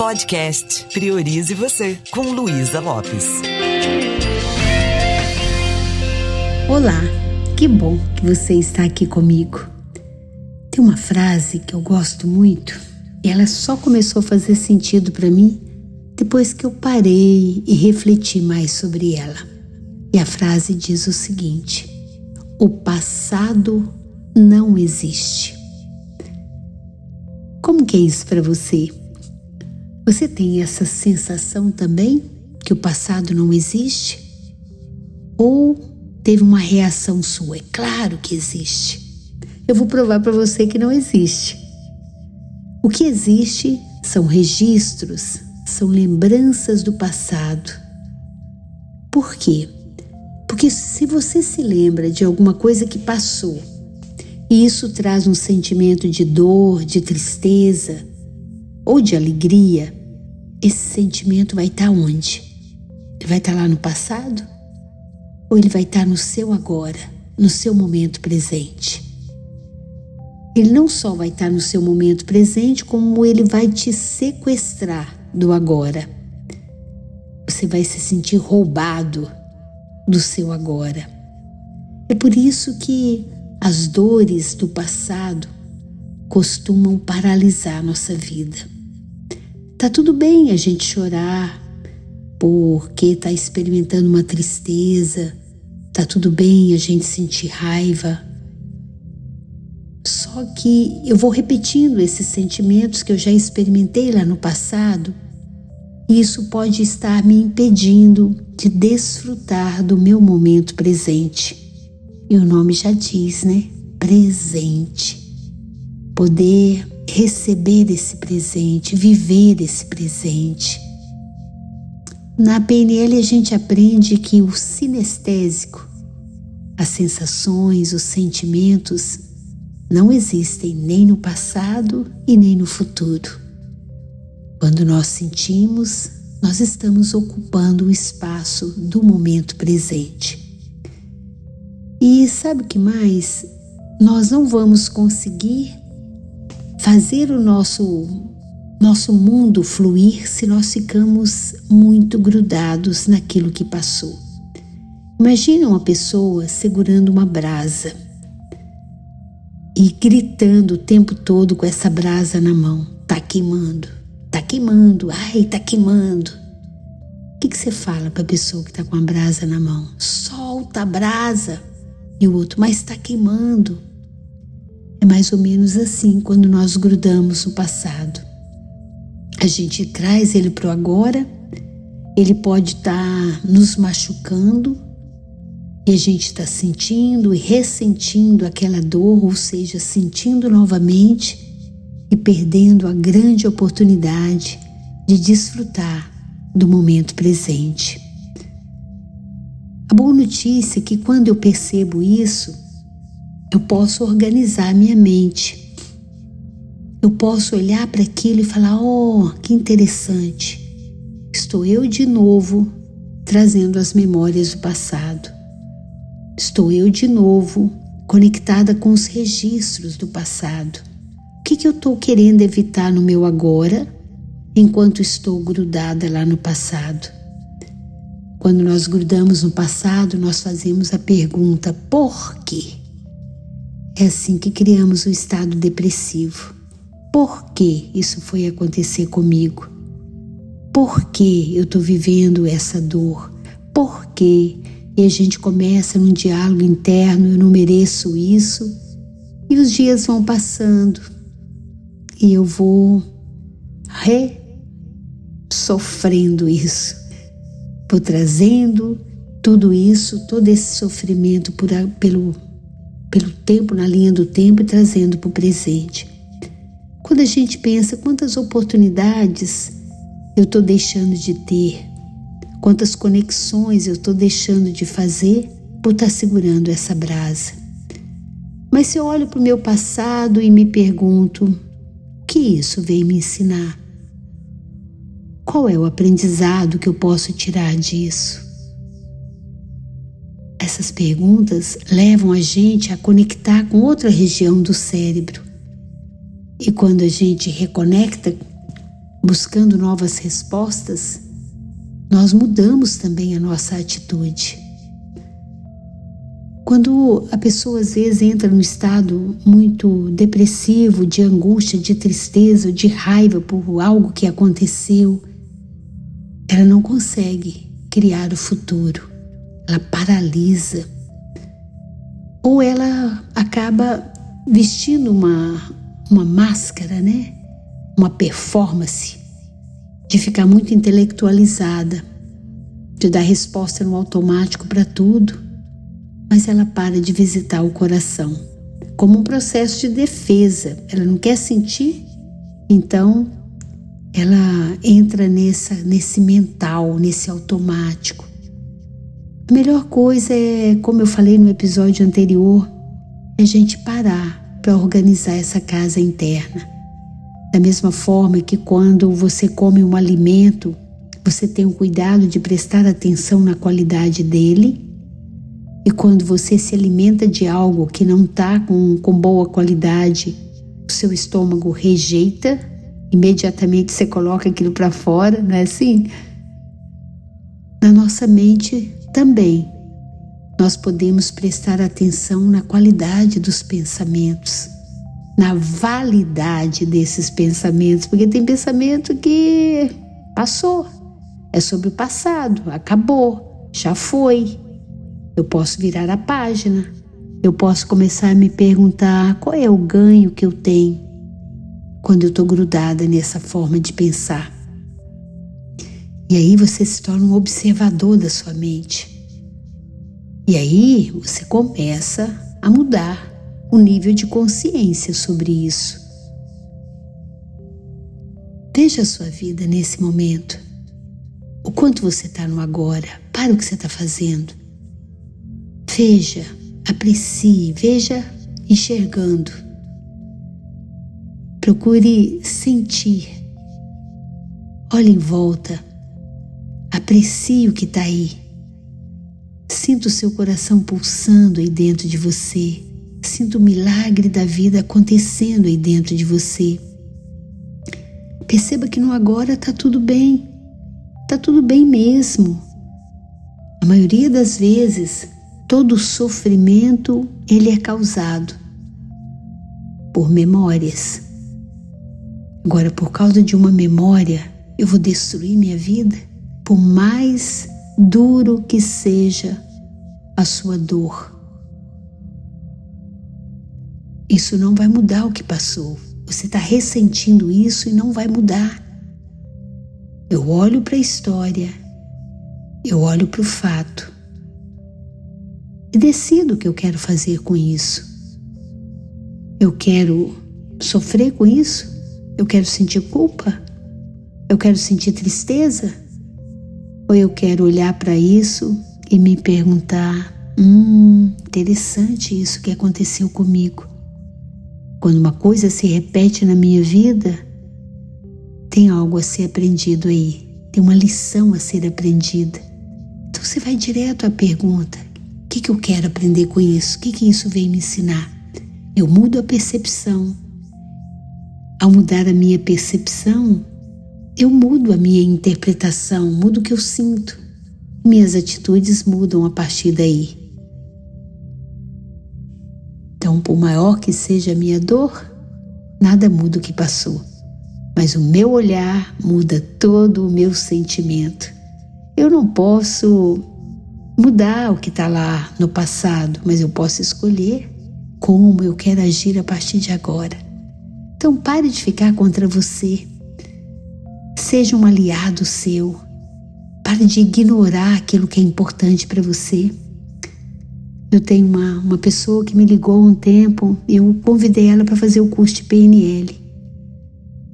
Podcast Priorize Você, com Luísa Lopes. Olá, que bom que você está aqui comigo. Tem uma frase que eu gosto muito e ela só começou a fazer sentido para mim depois que eu parei e refleti mais sobre ela. E a frase diz o seguinte: O passado não existe. Como que é isso para você? Você tem essa sensação também que o passado não existe? Ou teve uma reação sua? É claro que existe. Eu vou provar para você que não existe. O que existe são registros, são lembranças do passado. Por quê? Porque se você se lembra de alguma coisa que passou, e isso traz um sentimento de dor, de tristeza ou de alegria, esse sentimento vai estar onde? Ele vai estar lá no passado? Ou ele vai estar no seu agora, no seu momento presente? Ele não só vai estar no seu momento presente, como ele vai te sequestrar do agora. Você vai se sentir roubado do seu agora. É por isso que as dores do passado costumam paralisar nossa vida. Tá tudo bem a gente chorar porque está experimentando uma tristeza, tá tudo bem a gente sentir raiva. Só que eu vou repetindo esses sentimentos que eu já experimentei lá no passado, e isso pode estar me impedindo de desfrutar do meu momento presente. E o nome já diz, né? Presente. Poder receber esse presente, viver esse presente. Na PNL a gente aprende que o sinestésico, as sensações, os sentimentos, não existem nem no passado e nem no futuro. Quando nós sentimos, nós estamos ocupando o espaço do momento presente. E sabe o que mais? Nós não vamos conseguir fazer o nosso nosso mundo fluir se nós ficamos muito grudados naquilo que passou. Imagina uma pessoa segurando uma brasa e gritando o tempo todo com essa brasa na mão. Tá queimando, tá queimando, ai, tá queimando. O que, que você fala para a pessoa que está com a brasa na mão? Solta a brasa. E o outro, mas está queimando. É mais ou menos assim quando nós grudamos no passado. A gente traz ele para o agora, ele pode estar tá nos machucando e a gente está sentindo e ressentindo aquela dor, ou seja, sentindo novamente e perdendo a grande oportunidade de desfrutar do momento presente. A boa notícia é que quando eu percebo isso, eu posso organizar minha mente. Eu posso olhar para aquilo e falar: oh, que interessante. Estou eu de novo trazendo as memórias do passado. Estou eu de novo conectada com os registros do passado. O que, que eu estou querendo evitar no meu agora enquanto estou grudada lá no passado? Quando nós grudamos no passado, nós fazemos a pergunta: por quê? É assim que criamos o estado depressivo. Por que isso foi acontecer comigo? Por que eu estou vivendo essa dor? Por que? E a gente começa num diálogo interno: eu não mereço isso. E os dias vão passando e eu vou re sofrendo isso, vou trazendo tudo isso, todo esse sofrimento por, pelo pelo tempo, na linha do tempo e trazendo para o presente. Quando a gente pensa quantas oportunidades eu estou deixando de ter, quantas conexões eu estou deixando de fazer por estar tá segurando essa brasa. Mas se eu olho para o meu passado e me pergunto, o que isso veio me ensinar? Qual é o aprendizado que eu posso tirar disso? Essas perguntas levam a gente a conectar com outra região do cérebro. E quando a gente reconecta buscando novas respostas, nós mudamos também a nossa atitude. Quando a pessoa às vezes entra num estado muito depressivo, de angústia, de tristeza, de raiva por algo que aconteceu, ela não consegue criar o futuro, ela paralisa. Ou ela acaba vestindo uma, uma máscara, né? Uma performance de ficar muito intelectualizada, de dar resposta no automático para tudo, mas ela para de visitar o coração, como um processo de defesa. Ela não quer sentir, então ela entra nessa, nesse mental, nesse automático. A melhor coisa é, como eu falei no episódio anterior, é a gente parar para organizar essa casa interna. Da mesma forma que quando você come um alimento, você tem o cuidado de prestar atenção na qualidade dele. E quando você se alimenta de algo que não está com, com boa qualidade, o seu estômago rejeita, imediatamente você coloca aquilo para fora, não é assim? Na nossa mente também, nós podemos prestar atenção na qualidade dos pensamentos na validade desses pensamentos, porque tem pensamento que passou, é sobre o passado, acabou, já foi. Eu posso virar a página, eu posso começar a me perguntar qual é o ganho que eu tenho quando eu estou grudada nessa forma de pensar. E aí você se torna um observador da sua mente. E aí você começa a mudar o nível de consciência sobre isso. Veja a sua vida nesse momento. O quanto você está no agora. Para o que você está fazendo. Veja, aprecie, veja enxergando. Procure sentir. Olhe em volta. Aprecie o que está aí. Sinta o seu coração pulsando aí dentro de você. Sinta o milagre da vida acontecendo aí dentro de você. Perceba que no agora está tudo bem, está tudo bem mesmo. A maioria das vezes, todo sofrimento ele é causado por memórias. Agora, por causa de uma memória, eu vou destruir minha vida, por mais duro que seja a sua dor. Isso não vai mudar o que passou. Você está ressentindo isso e não vai mudar. Eu olho para a história, eu olho para o fato e decido o que eu quero fazer com isso. Eu quero sofrer com isso? Eu quero sentir culpa? Eu quero sentir tristeza? Ou eu quero olhar para isso e me perguntar: hum, interessante isso que aconteceu comigo. Quando uma coisa se repete na minha vida, tem algo a ser aprendido aí, tem uma lição a ser aprendida. Então você vai direto à pergunta: o que, que eu quero aprender com isso? O que, que isso vem me ensinar? Eu mudo a percepção. Ao mudar a minha percepção, eu mudo a minha interpretação, mudo o que eu sinto. Minhas atitudes mudam a partir daí. Então, por maior que seja a minha dor, nada muda o que passou, mas o meu olhar muda todo o meu sentimento. Eu não posso mudar o que está lá no passado, mas eu posso escolher como eu quero agir a partir de agora. Então, pare de ficar contra você. Seja um aliado seu. Pare de ignorar aquilo que é importante para você. Eu tenho uma, uma pessoa que me ligou há um tempo, eu convidei ela para fazer o curso de PNL.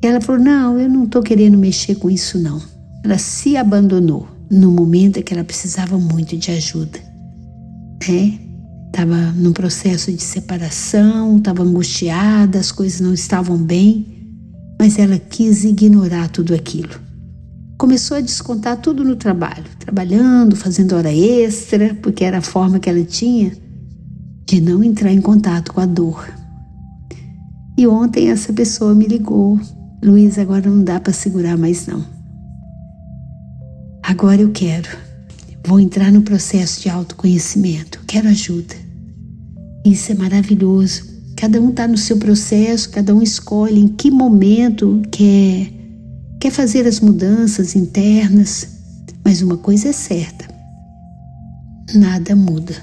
Ela falou: Não, eu não estou querendo mexer com isso, não. Ela se abandonou no momento em que ela precisava muito de ajuda. Né? Estava num processo de separação, estava angustiada, as coisas não estavam bem, mas ela quis ignorar tudo aquilo começou a descontar tudo no trabalho, trabalhando, fazendo hora extra, porque era a forma que ela tinha de não entrar em contato com a dor. E ontem essa pessoa me ligou, Luiz, agora não dá para segurar mais não. Agora eu quero. Vou entrar no processo de autoconhecimento. Quero ajuda. Isso é maravilhoso. Cada um está no seu processo, cada um escolhe em que momento quer, quer fazer as mudanças internas. Mas uma coisa é certa: nada muda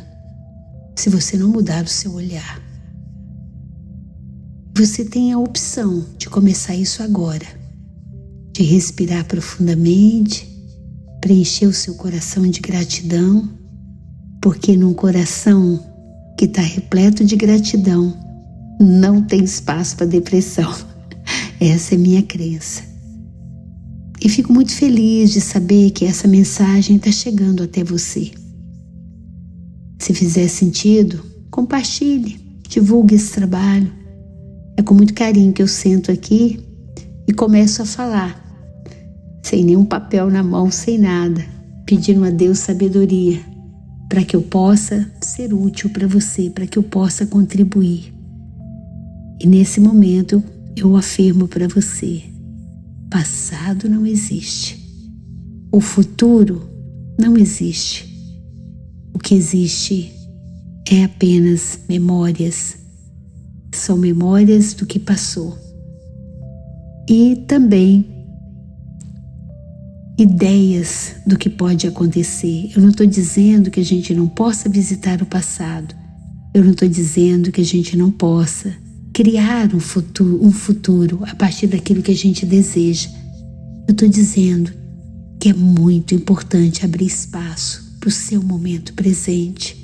se você não mudar o seu olhar. Você tem a opção de começar isso agora, de respirar profundamente, preencher o seu coração de gratidão, porque num coração que está repleto de gratidão não tem espaço para depressão. Essa é minha crença. E fico muito feliz de saber que essa mensagem está chegando até você. Se fizer sentido, compartilhe, divulgue esse trabalho é com muito carinho que eu sento aqui e começo a falar, sem nenhum papel na mão, sem nada, pedindo a Deus sabedoria para que eu possa ser útil para você, para que eu possa contribuir. E nesse momento eu afirmo para você: passado não existe, o futuro não existe. O que existe é apenas memórias são memórias do que passou. E também ideias do que pode acontecer. Eu não estou dizendo que a gente não possa visitar o passado. Eu não estou dizendo que a gente não possa criar um futuro, um futuro a partir daquilo que a gente deseja. Eu estou dizendo que é muito importante abrir espaço para o seu momento presente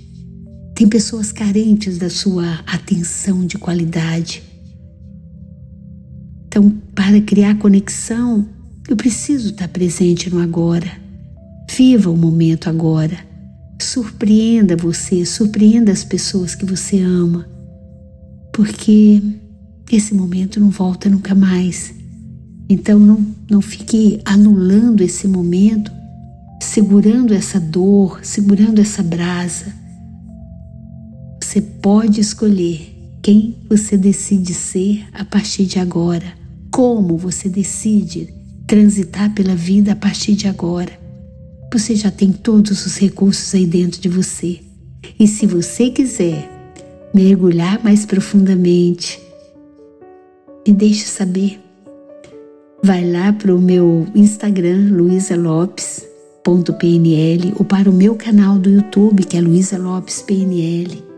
tem pessoas carentes da sua atenção de qualidade. Então, para criar conexão, eu preciso estar presente no agora. Viva o momento agora. Surpreenda você, surpreenda as pessoas que você ama, porque esse momento não volta nunca mais. Então, não, não fique anulando esse momento, segurando essa dor, segurando essa brasa você pode escolher quem você decide ser a partir de agora, como você decide transitar pela vida a partir de agora. Você já tem todos os recursos aí dentro de você. E se você quiser mergulhar mais profundamente, me deixe saber. Vai lá para o meu Instagram, luisalopes.pnl, ou para o meu canal do YouTube, que é Luisa Lopes PNL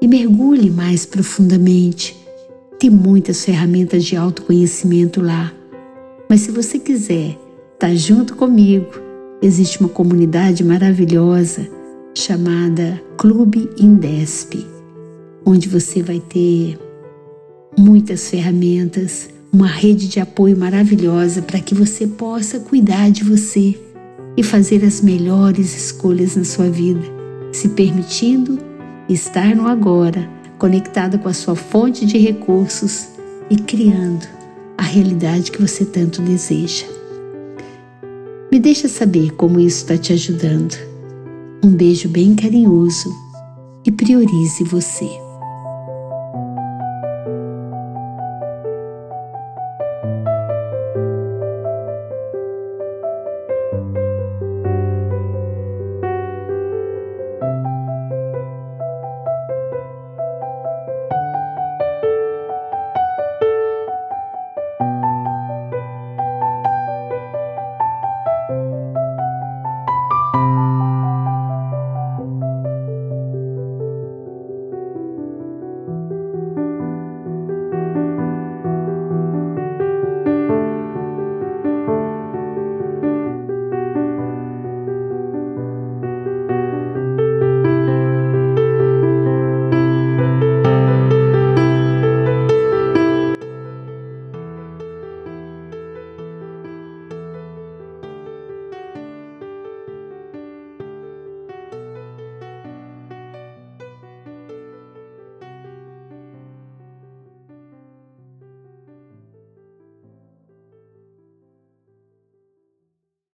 e mergulhe mais profundamente. Tem muitas ferramentas de autoconhecimento lá. Mas se você quiser estar tá junto comigo, existe uma comunidade maravilhosa chamada Clube Indesp, onde você vai ter muitas ferramentas, uma rede de apoio maravilhosa para que você possa cuidar de você e fazer as melhores escolhas na sua vida, se permitindo estar no agora, conectada com a sua fonte de recursos e criando a realidade que você tanto deseja. Me deixa saber como isso está te ajudando. Um beijo bem carinhoso e priorize você.